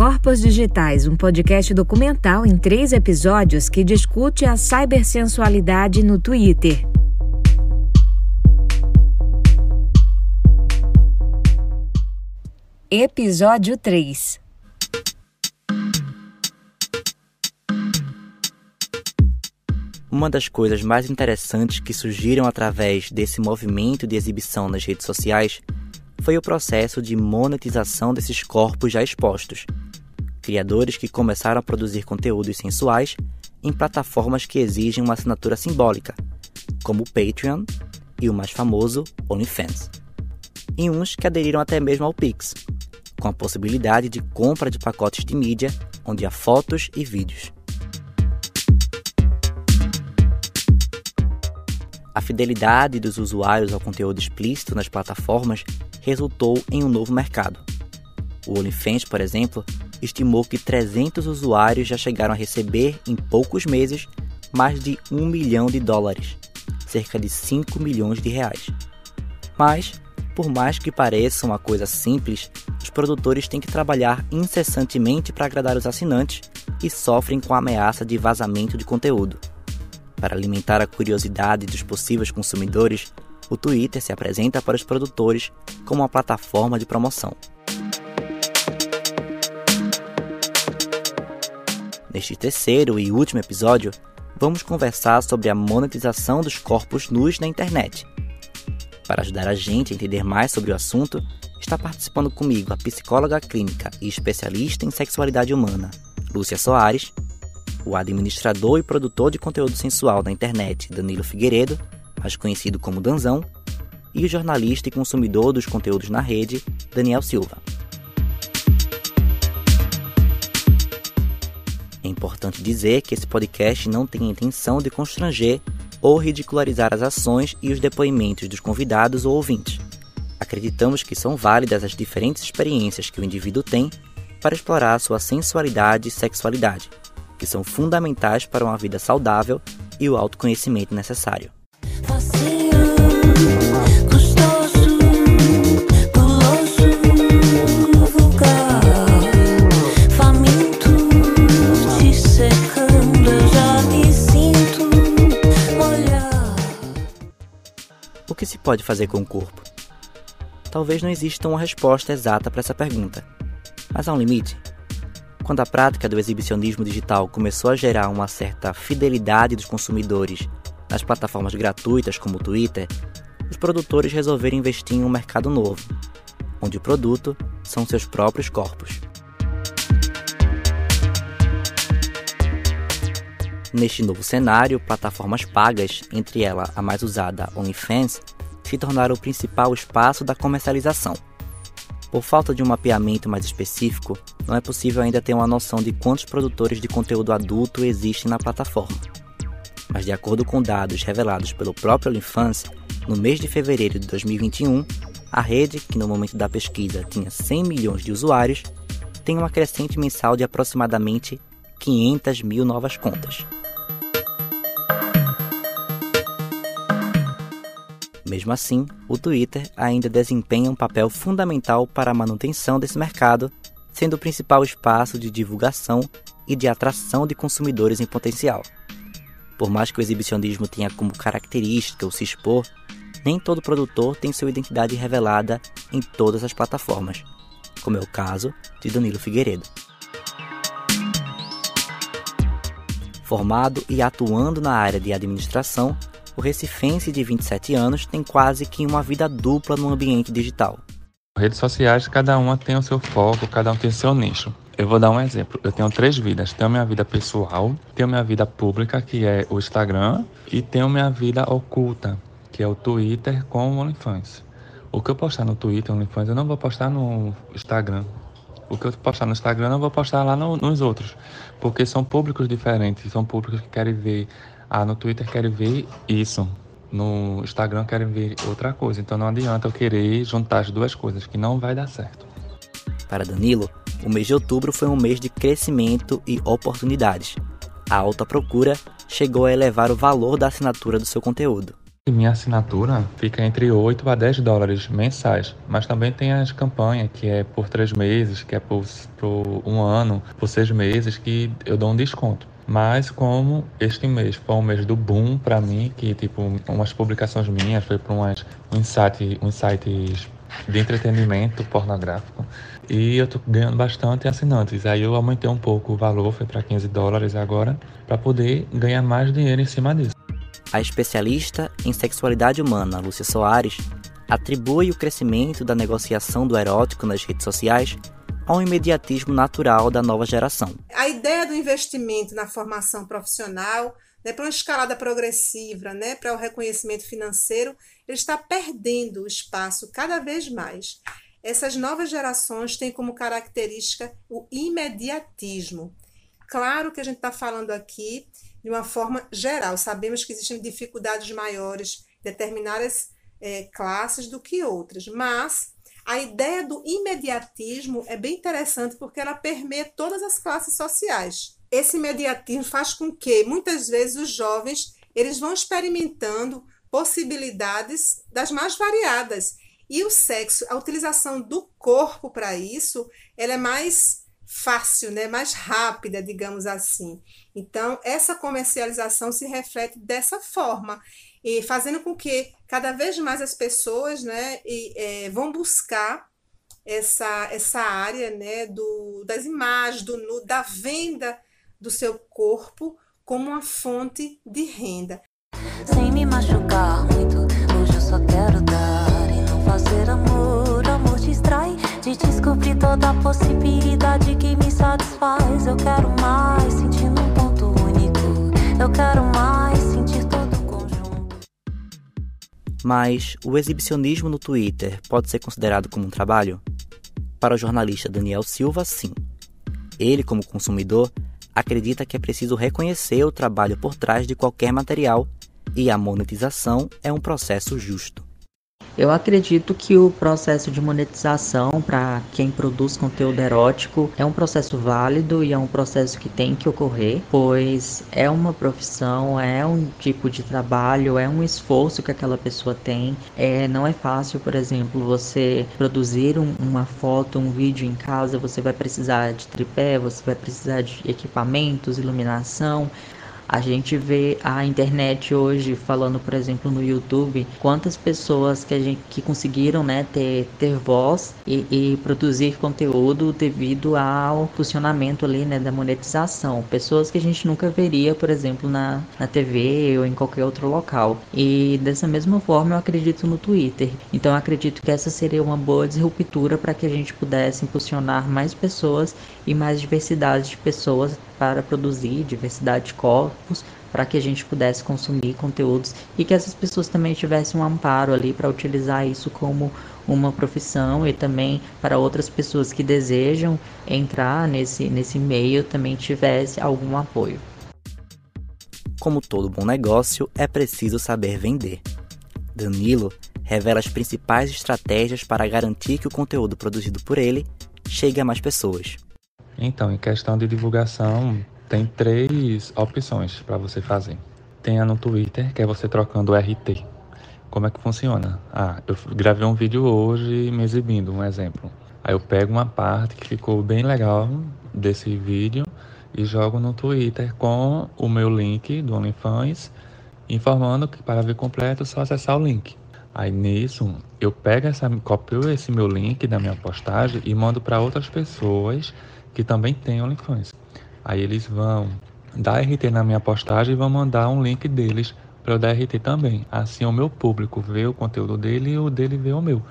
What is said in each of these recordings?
Corpos Digitais, um podcast documental em três episódios que discute a cibersensualidade no Twitter. Episódio 3 Uma das coisas mais interessantes que surgiram através desse movimento de exibição nas redes sociais foi o processo de monetização desses corpos já expostos. Criadores que começaram a produzir conteúdos sensuais em plataformas que exigem uma assinatura simbólica, como o Patreon e o mais famoso OnlyFans. E uns que aderiram até mesmo ao Pix, com a possibilidade de compra de pacotes de mídia onde há fotos e vídeos. A fidelidade dos usuários ao conteúdo explícito nas plataformas resultou em um novo mercado. O OnlyFans, por exemplo, estimou que 300 usuários já chegaram a receber, em poucos meses, mais de 1 milhão de dólares, cerca de 5 milhões de reais. Mas, por mais que pareça uma coisa simples, os produtores têm que trabalhar incessantemente para agradar os assinantes e sofrem com a ameaça de vazamento de conteúdo. Para alimentar a curiosidade dos possíveis consumidores, o Twitter se apresenta para os produtores como uma plataforma de promoção. Neste terceiro e último episódio, vamos conversar sobre a monetização dos corpos nus na internet. Para ajudar a gente a entender mais sobre o assunto, está participando comigo a psicóloga clínica e especialista em sexualidade humana, Lúcia Soares, o administrador e produtor de conteúdo sensual da internet, Danilo Figueiredo, mais conhecido como Danzão, e o jornalista e consumidor dos conteúdos na rede, Daniel Silva. Importante dizer que esse podcast não tem a intenção de constranger ou ridicularizar as ações e os depoimentos dos convidados ou ouvintes. Acreditamos que são válidas as diferentes experiências que o indivíduo tem para explorar sua sensualidade e sexualidade que são fundamentais para uma vida saudável e o autoconhecimento necessário. Se pode fazer com o corpo? Talvez não exista uma resposta exata para essa pergunta, mas há um limite quando a prática do exibicionismo digital começou a gerar uma certa fidelidade dos consumidores nas plataformas gratuitas como o Twitter, os produtores resolveram investir em um mercado novo, onde o produto são seus próprios corpos. Neste novo cenário, plataformas pagas, entre elas a mais usada OnlyFans, se tornaram o principal espaço da comercialização. Por falta de um mapeamento mais específico, não é possível ainda ter uma noção de quantos produtores de conteúdo adulto existem na plataforma. Mas, de acordo com dados revelados pelo próprio OnlyFans, no mês de fevereiro de 2021, a rede, que no momento da pesquisa tinha 100 milhões de usuários, tem uma crescente mensal de aproximadamente 500 mil novas contas. Mesmo assim, o Twitter ainda desempenha um papel fundamental para a manutenção desse mercado, sendo o principal espaço de divulgação e de atração de consumidores em potencial. Por mais que o exibicionismo tenha como característica o se expor, nem todo produtor tem sua identidade revelada em todas as plataformas, como é o caso de Danilo Figueiredo. Formado e atuando na área de administração, o recifense de 27 anos tem quase que uma vida dupla no ambiente digital. Redes sociais, cada uma tem o seu foco, cada um tem o seu nicho. Eu vou dar um exemplo. Eu tenho três vidas. Tenho minha vida pessoal, tenho minha vida pública, que é o Instagram, e tenho minha vida oculta, que é o Twitter com o OnlyFans. O que eu postar no Twitter, OnlyFans, eu não vou postar no Instagram. O que eu postar no Instagram, eu vou postar lá no, nos outros. Porque são públicos diferentes, são públicos que querem ver ah, no Twitter querem ver isso, no Instagram querem ver outra coisa. Então não adianta eu querer juntar as duas coisas, que não vai dar certo. Para Danilo, o mês de outubro foi um mês de crescimento e oportunidades. A alta procura chegou a elevar o valor da assinatura do seu conteúdo. Minha assinatura fica entre 8 a 10 dólares mensais, mas também tem as campanhas que é por três meses, que é por, por um ano, por seis meses, que eu dou um desconto. Mas como este mês foi um mês do boom para mim, que tipo umas publicações minhas foi para umas um insight, um insights de entretenimento pornográfico e eu tô ganhando bastante assinantes. Aí eu aumentei um pouco o valor, foi para 15 dólares agora, para poder ganhar mais dinheiro em cima disso. A especialista em sexualidade humana, Lúcia Soares, atribui o crescimento da negociação do erótico nas redes sociais ao imediatismo natural da nova geração. A ideia do investimento na formação profissional, né, para uma escalada progressiva, né, para o reconhecimento financeiro, ele está perdendo espaço cada vez mais. Essas novas gerações têm como característica o imediatismo. Claro que a gente está falando aqui de uma forma geral, sabemos que existem dificuldades maiores em determinadas é, classes do que outras, mas a ideia do imediatismo é bem interessante porque ela permeia todas as classes sociais. Esse imediatismo faz com que muitas vezes os jovens eles vão experimentando possibilidades das mais variadas. E o sexo, a utilização do corpo para isso, ela é mais fácil, né? mais rápida, digamos assim. Então, essa comercialização se reflete dessa forma e fazendo com que cada vez mais as pessoas né, e, é, vão buscar essa, essa área né, do, das imagens, do, da venda do seu corpo como uma fonte de renda. Sem me machucar muito, hoje eu só quero dar e não fazer amor. Amor distrai de descobrir toda a possibilidade que me satisfaz. Eu quero mais, sentindo um ponto único. Eu quero mais, Mas o exibicionismo no Twitter pode ser considerado como um trabalho? Para o jornalista Daniel Silva, sim. Ele, como consumidor, acredita que é preciso reconhecer o trabalho por trás de qualquer material e a monetização é um processo justo. Eu acredito que o processo de monetização para quem produz conteúdo erótico é um processo válido e é um processo que tem que ocorrer, pois é uma profissão, é um tipo de trabalho, é um esforço que aquela pessoa tem. É, não é fácil, por exemplo, você produzir um, uma foto, um vídeo em casa, você vai precisar de tripé, você vai precisar de equipamentos, iluminação. A gente vê a internet hoje falando, por exemplo, no YouTube, quantas pessoas que a gente que conseguiram, né, ter, ter voz e, e produzir conteúdo devido ao funcionamento ali, né, da monetização. Pessoas que a gente nunca veria, por exemplo, na, na TV ou em qualquer outro local. E dessa mesma forma eu acredito no Twitter. Então eu acredito que essa seria uma boa disruptura para que a gente pudesse impulsionar mais pessoas e mais diversidade de pessoas para produzir diversidade de corpos, para que a gente pudesse consumir conteúdos e que essas pessoas também tivessem um amparo ali para utilizar isso como uma profissão e também para outras pessoas que desejam entrar nesse, nesse meio também tivesse algum apoio. Como todo bom negócio, é preciso saber vender. Danilo revela as principais estratégias para garantir que o conteúdo produzido por ele chegue a mais pessoas. Então, em questão de divulgação, tem três opções para você fazer. Tem a no Twitter, que é você trocando o RT. Como é que funciona? Ah, eu gravei um vídeo hoje me exibindo, um exemplo. Aí eu pego uma parte que ficou bem legal desse vídeo e jogo no Twitter com o meu link do OnlyFans, informando que para ver completo é só acessar o link. Aí nisso, eu pego essa, copio esse meu link da minha postagem e mando para outras pessoas que também tem OnlyFans. Aí eles vão dar RT na minha postagem e vão mandar um link deles para eu dar RT também. Assim o meu público vê o conteúdo dele e o dele vê o meu.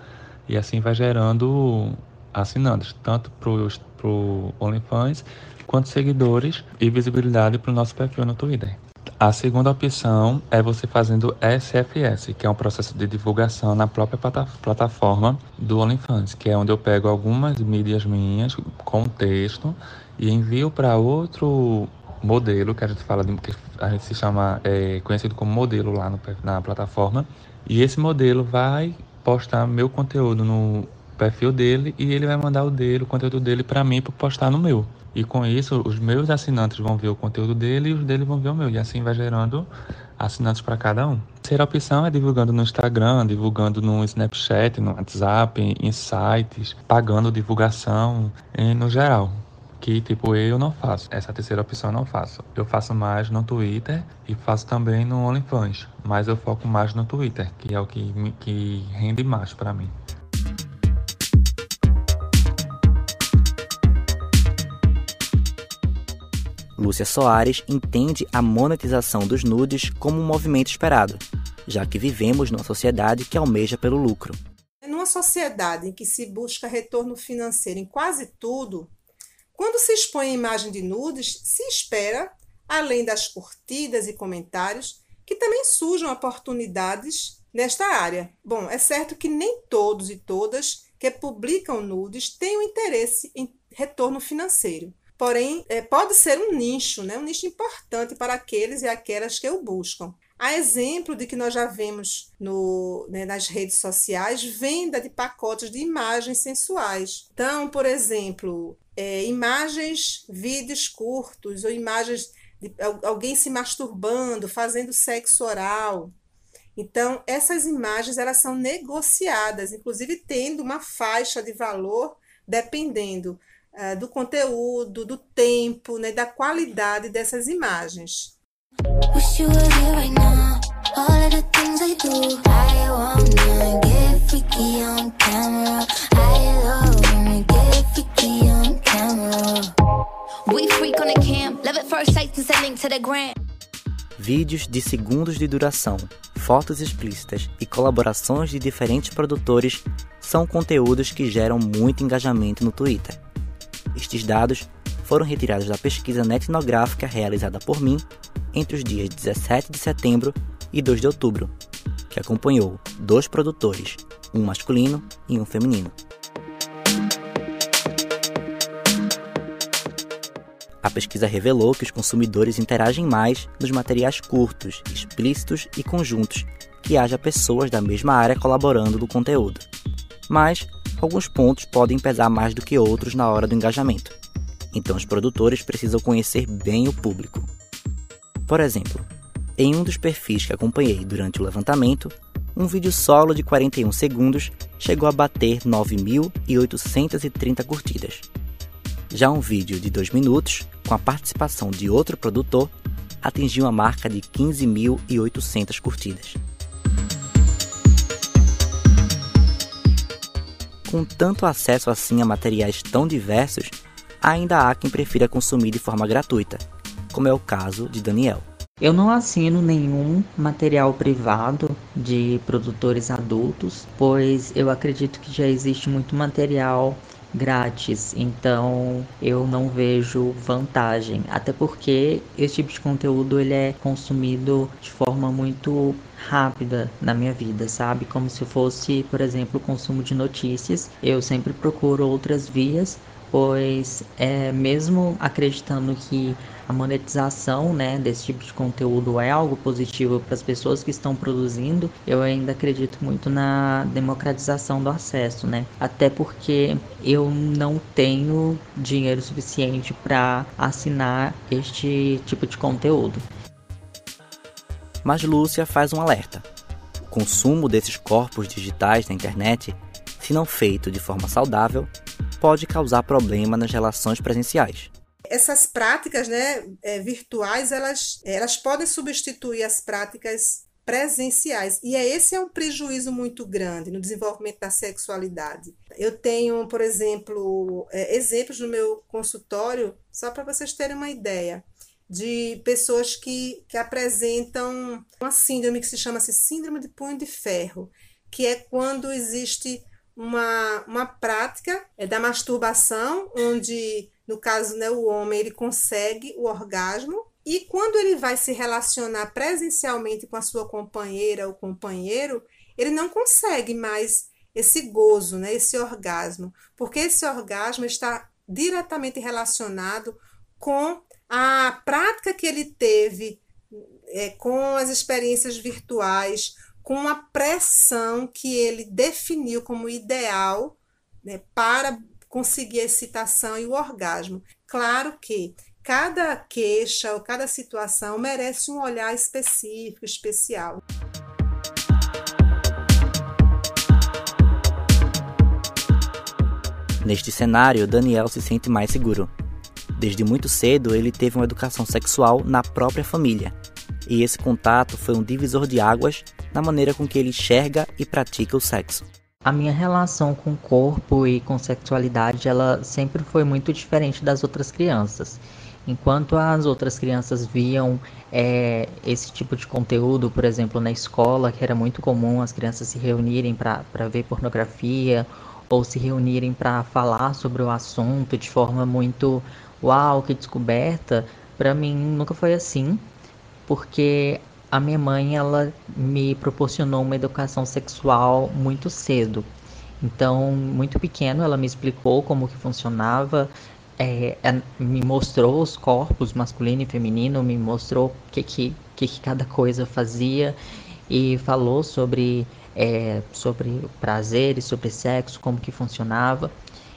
E assim vai gerando assinantes, tanto para o OnlyFans quanto seguidores e visibilidade para o nosso perfil no Twitter. A segunda opção é você fazendo SFS, que é um processo de divulgação na própria plataforma do OnlyFans, que é onde eu pego algumas mídias minhas com texto e envio para outro modelo que a gente fala de, que a gente se chama é, conhecido como modelo lá no, na plataforma e esse modelo vai postar meu conteúdo no perfil dele e ele vai mandar o dele, o conteúdo dele para mim para postar no meu. E com isso, os meus assinantes vão ver o conteúdo dele e os dele vão ver o meu. E assim vai gerando assinantes para cada um. A terceira opção é divulgando no Instagram, divulgando no Snapchat, no WhatsApp, em sites, pagando divulgação, no geral que tipo eu não faço. Essa terceira opção eu não faço. Eu faço mais no Twitter e faço também no OnlyFans, mas eu foco mais no Twitter, que é o que, que rende mais para mim. Lúcia Soares entende a monetização dos nudes como um movimento esperado, já que vivemos numa sociedade que almeja pelo lucro. Numa sociedade em que se busca retorno financeiro em quase tudo, quando se expõe a imagem de nudes, se espera, além das curtidas e comentários, que também surjam oportunidades nesta área. Bom, é certo que nem todos e todas que publicam nudes têm o um interesse em retorno financeiro. Porém, é, pode ser um nicho, né? um nicho importante para aqueles e aquelas que o buscam. A exemplo de que nós já vemos no, né, nas redes sociais venda de pacotes de imagens sensuais. Então, por exemplo, é, imagens, vídeos curtos ou imagens de alguém se masturbando, fazendo sexo oral. Então, essas imagens elas são negociadas, inclusive tendo uma faixa de valor dependendo do conteúdo, do tempo, né, da qualidade dessas imagens. Vídeos de segundos de duração, fotos explícitas e colaborações de diferentes produtores são conteúdos que geram muito engajamento no Twitter. Estes dados foram retirados da pesquisa netnográfica realizada por mim entre os dias 17 de setembro e 2 de outubro, que acompanhou dois produtores, um masculino e um feminino. A pesquisa revelou que os consumidores interagem mais nos materiais curtos, explícitos e conjuntos, que haja pessoas da mesma área colaborando no conteúdo. Mas alguns pontos podem pesar mais do que outros na hora do engajamento. Então os produtores precisam conhecer bem o público. Por exemplo, em um dos perfis que acompanhei durante o levantamento, um vídeo solo de 41 segundos chegou a bater 9.830 curtidas. Já um vídeo de 2 minutos, com a participação de outro produtor, atingiu a marca de 15.800 curtidas. Com tanto acesso assim a materiais tão diversos, ainda há quem prefira consumir de forma gratuita, como é o caso de Daniel. Eu não assino nenhum material privado de produtores adultos, pois eu acredito que já existe muito material grátis, então eu não vejo vantagem, até porque esse tipo de conteúdo ele é consumido de forma muito rápida na minha vida, sabe? Como se fosse, por exemplo, o consumo de notícias. Eu sempre procuro outras vias pois é, mesmo acreditando que a monetização né, desse tipo de conteúdo é algo positivo para as pessoas que estão produzindo, eu ainda acredito muito na democratização do acesso, né? Até porque eu não tenho dinheiro suficiente para assinar este tipo de conteúdo. Mas Lúcia faz um alerta. O consumo desses corpos digitais na internet, se não feito de forma saudável, pode causar problema nas relações presenciais. Essas práticas né, é, virtuais, elas, elas podem substituir as práticas presenciais. E é, esse é um prejuízo muito grande no desenvolvimento da sexualidade. Eu tenho, por exemplo, é, exemplos no meu consultório, só para vocês terem uma ideia, de pessoas que, que apresentam uma síndrome que se chama -se síndrome de punho de ferro, que é quando existe uma, uma prática é, da masturbação, onde, no caso, né, o homem ele consegue o orgasmo. E quando ele vai se relacionar presencialmente com a sua companheira ou companheiro, ele não consegue mais esse gozo, né, esse orgasmo, porque esse orgasmo está diretamente relacionado com a prática que ele teve é, com as experiências virtuais, com a pressão que ele definiu como ideal né, para conseguir a excitação e o orgasmo. Claro que cada queixa ou cada situação merece um olhar específico, especial. Neste cenário, Daniel se sente mais seguro. Desde muito cedo, ele teve uma educação sexual na própria família, e esse contato foi um divisor de águas na maneira com que ele enxerga e pratica o sexo. A minha relação com corpo e com sexualidade, ela sempre foi muito diferente das outras crianças. Enquanto as outras crianças viam é, esse tipo de conteúdo, por exemplo, na escola, que era muito comum as crianças se reunirem para ver pornografia ou se reunirem para falar sobre o assunto de forma muito uau, que descoberta, para mim nunca foi assim, porque a minha mãe ela me proporcionou uma educação sexual muito cedo. Então, muito pequeno, ela me explicou como que funcionava, é, é, me mostrou os corpos masculino e feminino, me mostrou o que, que, que, que cada coisa fazia e falou sobre, é, sobre prazeres, sobre sexo, como que funcionava.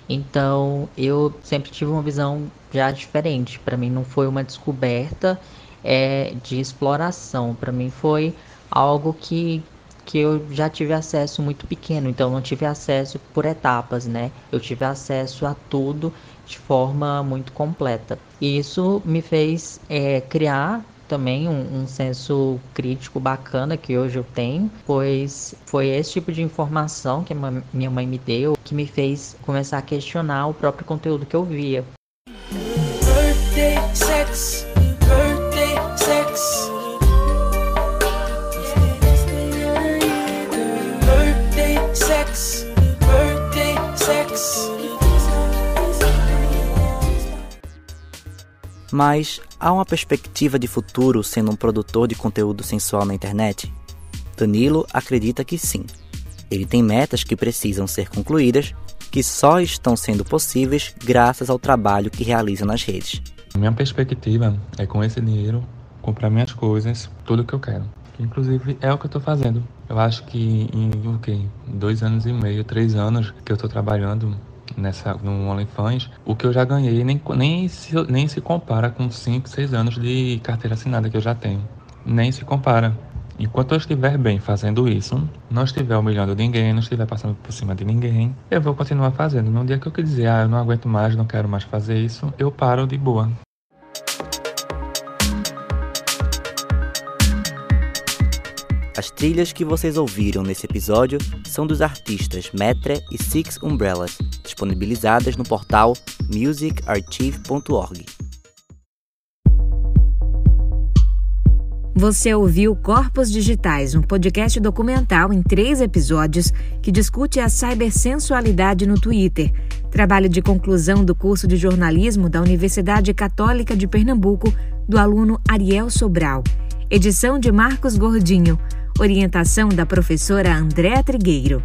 Então eu sempre tive uma visão já diferente. Para mim não foi uma descoberta é, de exploração. Para mim foi algo que, que eu já tive acesso muito pequeno. Então não tive acesso por etapas, né? Eu tive acesso a tudo de forma muito completa. E isso me fez é, criar também um, um, senso crítico bacana que hoje eu tenho, pois foi esse tipo de informação que minha mãe me deu que me fez começar a questionar o próprio conteúdo que eu via. Birthday Mas há uma perspectiva de futuro sendo um produtor de conteúdo sensual na internet? Danilo acredita que sim. Ele tem metas que precisam ser concluídas, que só estão sendo possíveis graças ao trabalho que realiza nas redes. Minha perspectiva é com esse dinheiro comprar minhas coisas, tudo que eu quero. Inclusive é o que eu estou fazendo. Eu acho que em o dois anos e meio, três anos que eu estou trabalhando nessa, no OnlyFans, o que eu já ganhei nem, nem, se, nem se compara com 5, 6 anos de carteira assinada que eu já tenho. Nem se compara. Enquanto eu estiver bem fazendo isso, não estiver humilhando ninguém, não estiver passando por cima de ninguém, eu vou continuar fazendo. No dia que eu dizer, ah, eu não aguento mais, não quero mais fazer isso, eu paro de boa. As trilhas que vocês ouviram nesse episódio são dos artistas Metre e Six Umbrellas, disponibilizadas no portal musicarchive.org. Você ouviu Corpos Digitais, um podcast documental em três episódios que discute a cibersensualidade no Twitter, trabalho de conclusão do curso de jornalismo da Universidade Católica de Pernambuco, do aluno Ariel Sobral. Edição de Marcos Gordinho. Orientação da professora Andréa Trigueiro.